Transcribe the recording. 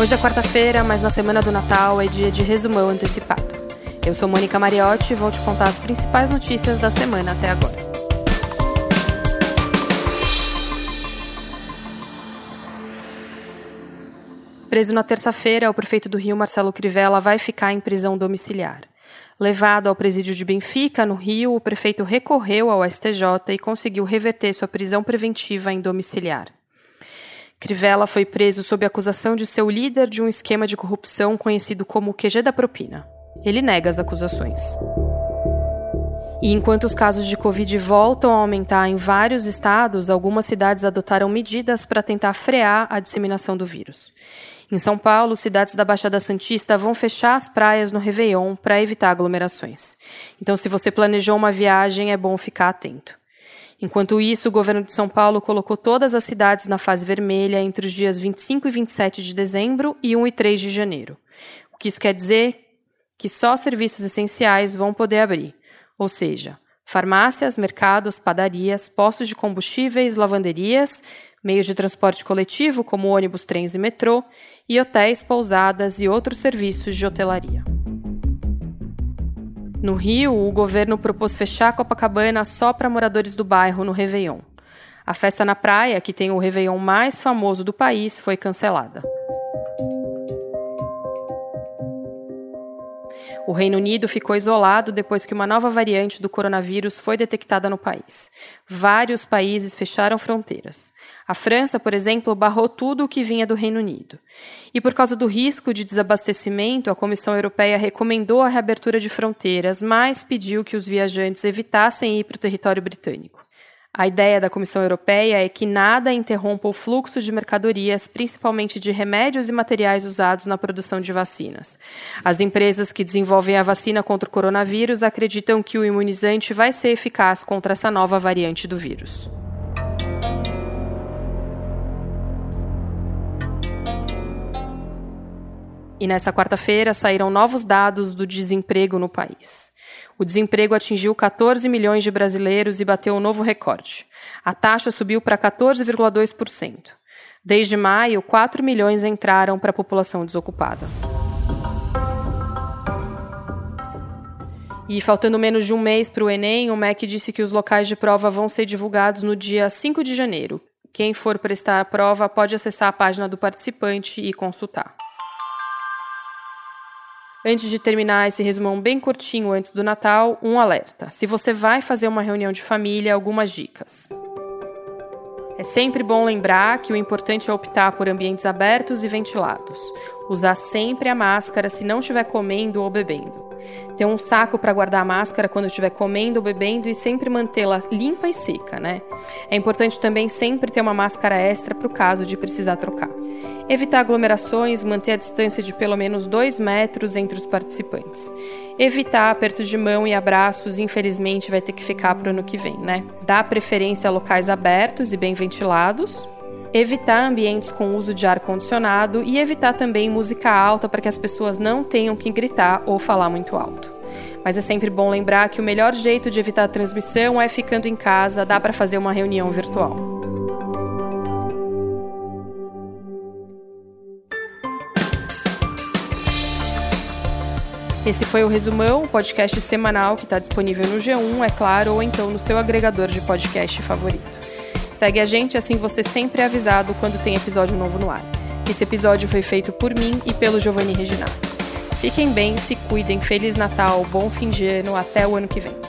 Hoje é quarta-feira, mas na semana do Natal é dia de resumão antecipado. Eu sou Mônica Mariotti e vou te contar as principais notícias da semana até agora. Preso na terça-feira, o prefeito do Rio, Marcelo Crivella, vai ficar em prisão domiciliar. Levado ao presídio de Benfica, no Rio, o prefeito recorreu ao STJ e conseguiu reverter sua prisão preventiva em domiciliar. Crivella foi preso sob acusação de ser o líder de um esquema de corrupção conhecido como QG da propina. Ele nega as acusações. E enquanto os casos de Covid voltam a aumentar em vários estados, algumas cidades adotaram medidas para tentar frear a disseminação do vírus. Em São Paulo, cidades da Baixada Santista vão fechar as praias no Réveillon para evitar aglomerações. Então, se você planejou uma viagem, é bom ficar atento. Enquanto isso, o governo de São Paulo colocou todas as cidades na fase vermelha entre os dias 25 e 27 de dezembro e 1 e 3 de janeiro. O que isso quer dizer? Que só serviços essenciais vão poder abrir, ou seja, farmácias, mercados, padarias, postos de combustíveis, lavanderias, meios de transporte coletivo como ônibus, trens e metrô, e hotéis, pousadas e outros serviços de hotelaria. No Rio, o governo propôs fechar Copacabana só para moradores do bairro no Réveillon. A festa na praia, que tem o Réveillon mais famoso do país, foi cancelada. O Reino Unido ficou isolado depois que uma nova variante do coronavírus foi detectada no país. Vários países fecharam fronteiras. A França, por exemplo, barrou tudo o que vinha do Reino Unido. E por causa do risco de desabastecimento, a Comissão Europeia recomendou a reabertura de fronteiras, mas pediu que os viajantes evitassem ir para o território britânico. A ideia da Comissão Europeia é que nada interrompa o fluxo de mercadorias, principalmente de remédios e materiais usados na produção de vacinas. As empresas que desenvolvem a vacina contra o coronavírus acreditam que o imunizante vai ser eficaz contra essa nova variante do vírus. E nesta quarta-feira saíram novos dados do desemprego no país. O desemprego atingiu 14 milhões de brasileiros e bateu um novo recorde. A taxa subiu para 14,2%. Desde maio, 4 milhões entraram para a população desocupada. E faltando menos de um mês para o Enem, o MEC disse que os locais de prova vão ser divulgados no dia 5 de janeiro. Quem for prestar a prova pode acessar a página do participante e consultar. Antes de terminar esse resumão bem curtinho antes do Natal, um alerta. Se você vai fazer uma reunião de família, algumas dicas. É sempre bom lembrar que o importante é optar por ambientes abertos e ventilados. Usar sempre a máscara se não estiver comendo ou bebendo. Ter um saco para guardar a máscara quando estiver comendo ou bebendo e sempre mantê-la limpa e seca, né? É importante também sempre ter uma máscara extra para o caso de precisar trocar. Evitar aglomerações, manter a distância de pelo menos 2 metros entre os participantes. Evitar apertos de mão e abraços, infelizmente, vai ter que ficar para o ano que vem, né? Dar preferência a locais abertos e bem ventilados, evitar ambientes com uso de ar condicionado e evitar também música alta para que as pessoas não tenham que gritar ou falar muito alto. Mas é sempre bom lembrar que o melhor jeito de evitar a transmissão é ficando em casa, dá para fazer uma reunião virtual. Esse foi o Resumão, o podcast semanal que está disponível no G1, é claro, ou então no seu agregador de podcast favorito. Segue a gente, assim você sempre é avisado quando tem episódio novo no ar. Esse episódio foi feito por mim e pelo Giovanni Reginaldo. Fiquem bem, se cuidem, Feliz Natal, bom fim de ano, até o ano que vem.